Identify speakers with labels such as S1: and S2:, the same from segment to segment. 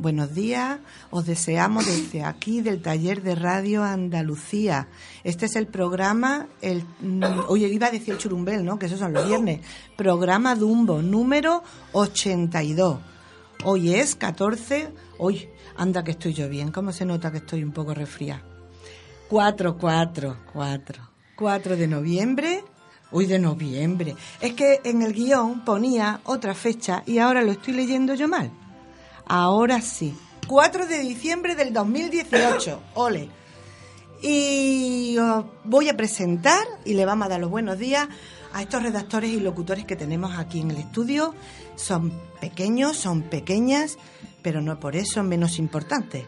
S1: Buenos días, os deseamos desde aquí del taller de radio Andalucía. Este es el programa, el, mm, oye, iba a decir el churumbel, ¿no? Que esos son los viernes. Programa Dumbo, número 82. Hoy es 14, hoy, anda que estoy yo bien, ¿cómo se nota que estoy un poco resfriada? 4, 4, 4. 4 de noviembre Uy, de noviembre. Es que en el guion ponía otra fecha y ahora lo estoy leyendo yo mal. Ahora sí. 4 de diciembre del 2018. Ole. Y os voy a presentar y le vamos a dar los buenos días a estos redactores y locutores que tenemos aquí en el estudio. Son pequeños, son pequeñas, pero no por eso menos importantes.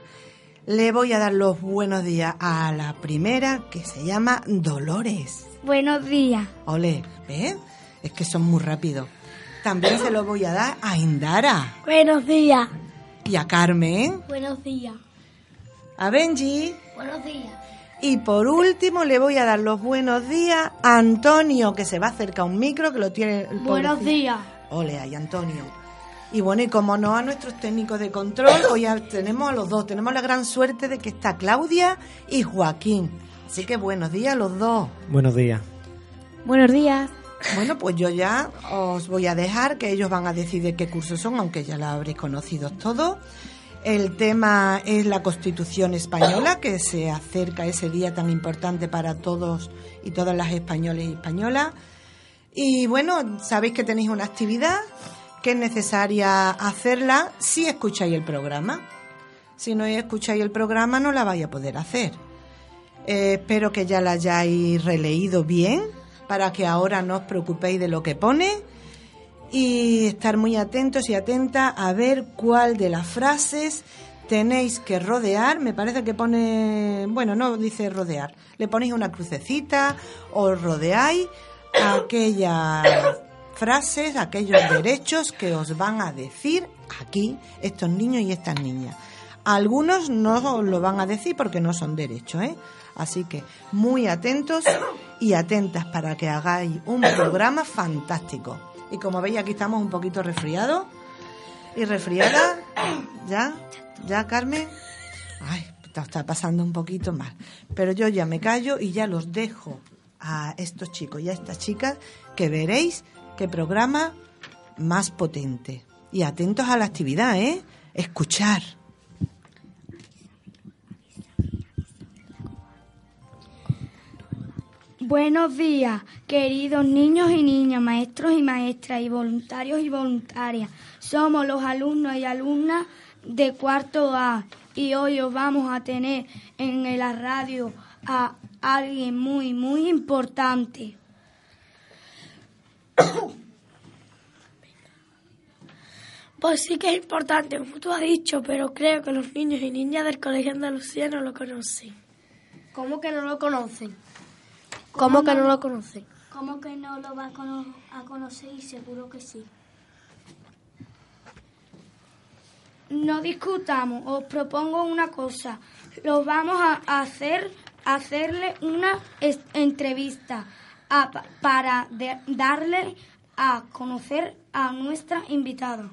S1: Le voy a dar los buenos días a la primera que se llama Dolores.
S2: Buenos días.
S1: Ole, ¿ves? Es que son muy rápidos. También se los voy a dar a Indara.
S2: Buenos días.
S1: Y a Carmen.
S2: Buenos días.
S1: A Benji.
S2: Buenos días.
S1: Y por último le voy a dar los buenos días a Antonio, que se va acerca a un micro que lo tiene... el
S2: Buenos días.
S1: Ole, ahí Antonio. Y bueno, y como no a nuestros técnicos de control, hoy ya tenemos a los dos. Tenemos la gran suerte de que está Claudia y Joaquín. Así que buenos días a los dos.
S3: Buenos días.
S2: Buenos días.
S1: Bueno, pues yo ya os voy a dejar que ellos van a decidir qué cursos son, aunque ya la habréis conocido todos. El tema es la Constitución española, que se acerca ese día tan importante para todos y todas las españoles y españolas. Y bueno, sabéis que tenéis una actividad que es necesaria hacerla si escucháis el programa. Si no escucháis el programa no la vais a poder hacer. Eh, espero que ya la hayáis releído bien para que ahora no os preocupéis de lo que pone y estar muy atentos y atentas a ver cuál de las frases tenéis que rodear. Me parece que pone, bueno, no dice rodear, le ponéis una crucecita o rodeáis aquellas frases, aquellos derechos que os van a decir aquí estos niños y estas niñas. Algunos no lo van a decir porque no son derechos, ¿eh? Así que muy atentos y atentas para que hagáis un programa fantástico. Y como veis aquí estamos un poquito resfriados y resfriada, ¿ya? ¿Ya, Carmen? Ay, está pasando un poquito mal. Pero yo ya me callo y ya los dejo a estos chicos y a estas chicas que veréis qué programa más potente. Y atentos a la actividad, ¿eh? Escuchar.
S2: Buenos días, queridos niños y niñas, maestros y maestras y voluntarios y voluntarias. Somos los alumnos y alumnas de cuarto A y hoy os vamos a tener en la radio a alguien muy, muy importante.
S4: Pues sí que es importante, como tú has dicho, pero creo que los niños y niñas del Colegio Andalucía no lo conocen.
S2: ¿Cómo que no lo conocen?
S4: ¿Cómo que no lo conocen?
S2: ¿Cómo que no lo va a, cono- a conocer? Y seguro que sí. No discutamos, os propongo una cosa. Lo vamos a hacer, hacerle una entrevista a- para de- darle a conocer a nuestra invitada.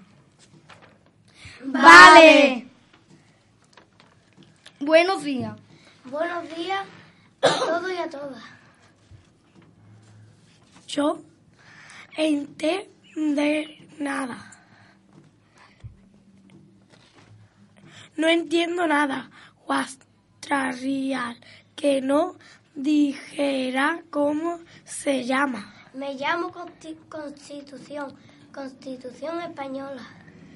S2: Vale. Buenos días.
S4: Buenos días a todos y a todas. Yo entender nada. No entiendo nada. Real que no dijera cómo se llama.
S3: Me llamo Constitución, Constitución Española.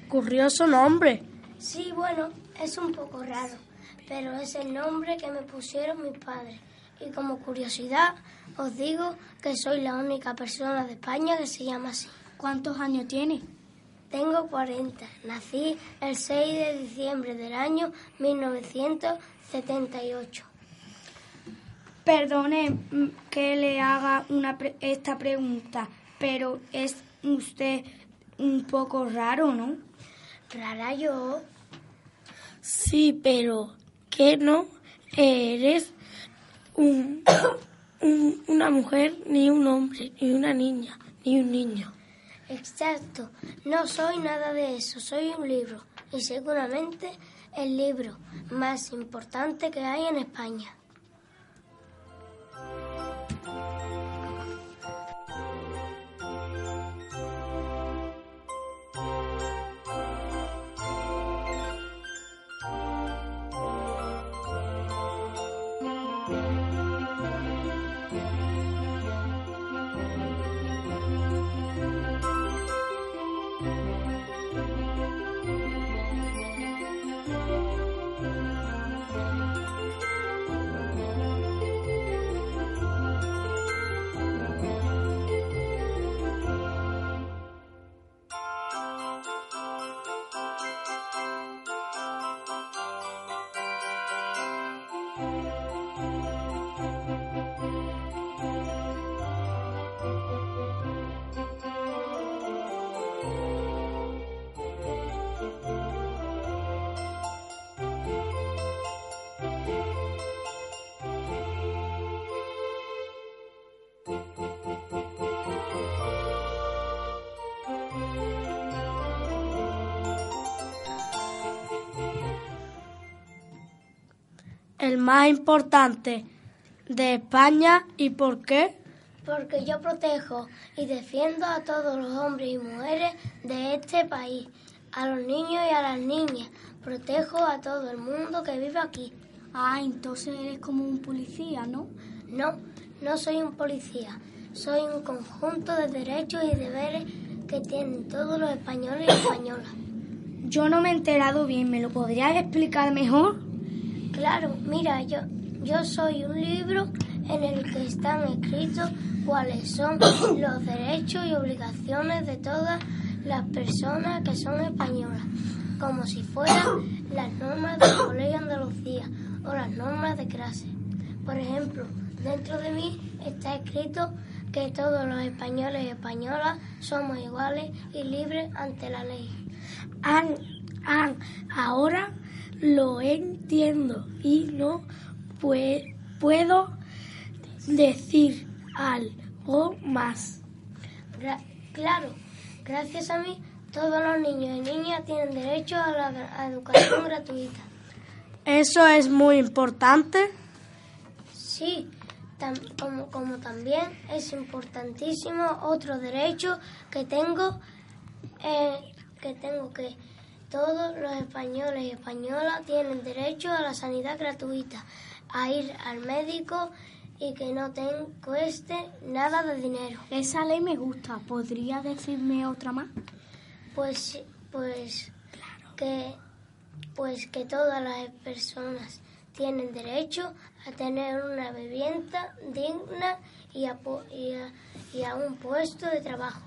S4: Curioso nombre.
S3: Sí, bueno, es un poco raro, pero es el nombre que me pusieron mis padres. Y como curiosidad, os digo que soy la única persona de España que se llama así.
S2: ¿Cuántos años tiene?
S3: Tengo 40. Nací el 6 de diciembre del año 1978.
S2: Perdone que le haga una esta pregunta, pero es usted un poco raro, ¿no?
S3: ¿Rara yo?
S4: Sí, pero que no eres un, una mujer, ni un hombre, ni una niña, ni un niño.
S3: Exacto, no soy nada de eso, soy un libro y seguramente el libro más importante que hay en España.
S4: El más importante de España y por qué?
S3: Porque yo protejo y defiendo a todos los hombres y mujeres de este país, a los niños y a las niñas. Protejo a todo el mundo que vive aquí.
S2: Ah, entonces eres como un policía, ¿no?
S3: No, no soy un policía. Soy un conjunto de derechos y deberes que tienen todos los españoles y españolas.
S2: Yo no me he enterado bien, ¿me lo podrías explicar mejor?
S3: Claro, mira, yo, yo soy un libro en el que están escritos cuáles son los derechos y obligaciones de todas las personas que son españolas, como si fueran las normas del Colegio Andalucía o las normas de clase. Por ejemplo, dentro de mí está escrito que todos los españoles y españolas somos iguales y libres ante la ley.
S4: ahora lo entiendo y no puedo decir algo más.
S3: claro, gracias a mí todos los niños y niñas tienen derecho a la educación gratuita.
S4: ¿Eso es muy importante?
S3: Sí, como, como también es importantísimo otro derecho que tengo, eh, que tengo que todos los españoles y españolas tienen derecho a la sanidad gratuita, a ir al médico y que no te cueste nada de dinero.
S2: Esa ley me gusta. ¿Podría decirme otra más?
S3: Pues, pues, que, pues que todas las personas tienen derecho a tener una vivienda digna y a, y a un puesto de trabajo.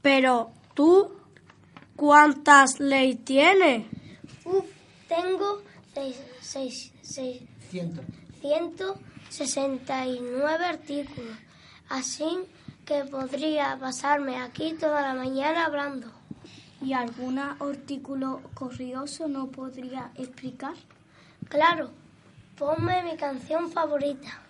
S4: Pero tú ¿Cuántas leyes tiene?
S3: Uf, tengo seis, 169 artículos. Así que podría pasarme aquí toda la mañana hablando.
S2: ¿Y algún artículo curioso no podría explicar?
S3: Claro, ponme mi canción favorita.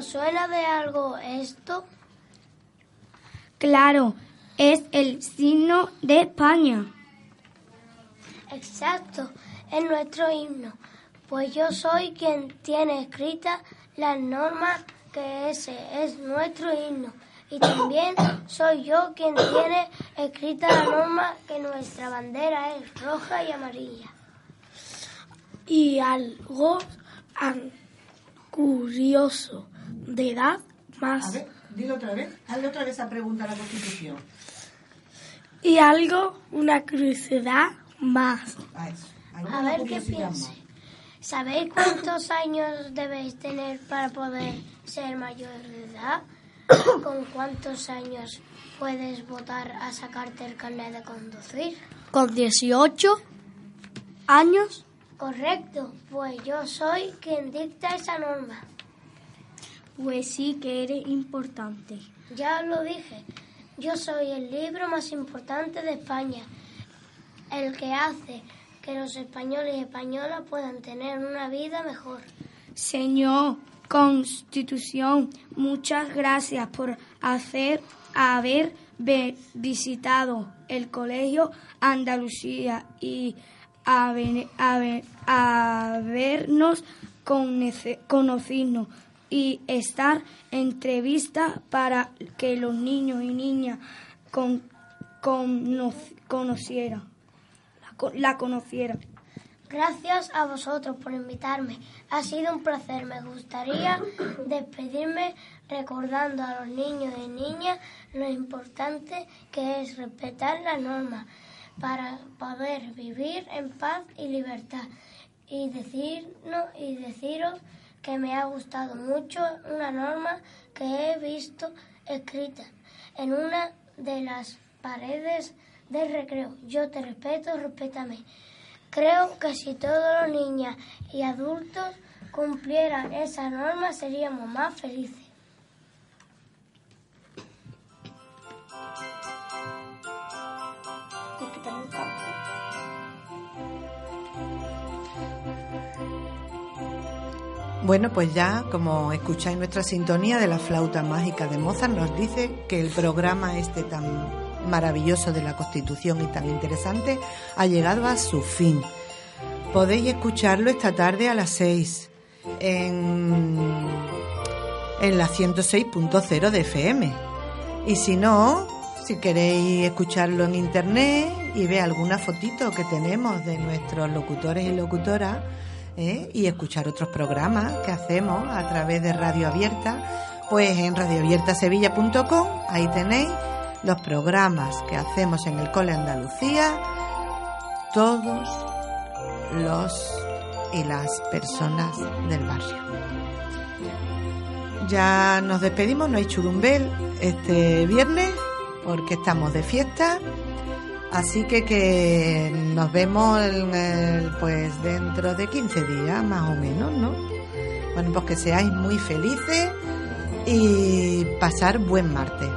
S3: ¿Os suena de algo esto?
S2: Claro, es el signo de España.
S3: Exacto, es nuestro himno. Pues yo soy quien tiene escrita las normas que ese es nuestro himno. Y también soy yo quien tiene escrita la norma que nuestra bandera es roja y amarilla.
S4: Y algo curioso de edad más.
S1: A ver, dilo otra vez. Hazle otra vez esa pregunta a la Constitución.
S4: Y algo, una curiosidad más.
S1: A eso.
S3: A ver qué piense. ¿Sabéis cuántos años debéis tener para poder ser mayor de edad? ¿Con cuántos años puedes votar a sacarte el carnet de conducir?
S2: Con 18 años.
S3: Correcto, pues yo soy quien dicta esa norma.
S2: Pues sí que eres importante.
S3: Ya lo dije, yo soy el libro más importante de España, el que hace que los españoles y españolas puedan tener una vida mejor.
S2: Señor Constitución, muchas gracias por hacer haber visitado el Colegio Andalucía y habernos conocido y estar entrevista para que los niños y niñas con, conocieran, la conocieran.
S3: Gracias a vosotros por invitarme. Ha sido un placer. Me gustaría despedirme recordando a los niños y niñas lo importante que es respetar las normas para poder vivir en paz y libertad. Y, decirnos, y deciros que me ha gustado mucho una norma que he visto escrita en una de las paredes del recreo. Yo te respeto, respétame. Creo que si todos los niños y adultos cumplieran esa norma seríamos más felices.
S1: Bueno, pues ya, como escucháis nuestra sintonía de la flauta mágica de Mozart, nos dice que el programa este tan maravilloso de la Constitución y tan interesante ha llegado a su fin. Podéis escucharlo esta tarde a las 6 en, en la 106.0 de FM. Y si no, si queréis escucharlo en internet y ver alguna fotito que tenemos de nuestros locutores y locutoras ¿eh? y escuchar otros programas que hacemos a través de Radio Abierta, pues en radioabiertasevilla.com, ahí tenéis los programas que hacemos en el Cole Andalucía, todos los y las personas del barrio. Ya nos despedimos, no hay churumbel este viernes porque estamos de fiesta, así que que nos vemos pues dentro de 15 días más o menos, ¿no? Bueno, pues que seáis muy felices y pasar buen martes.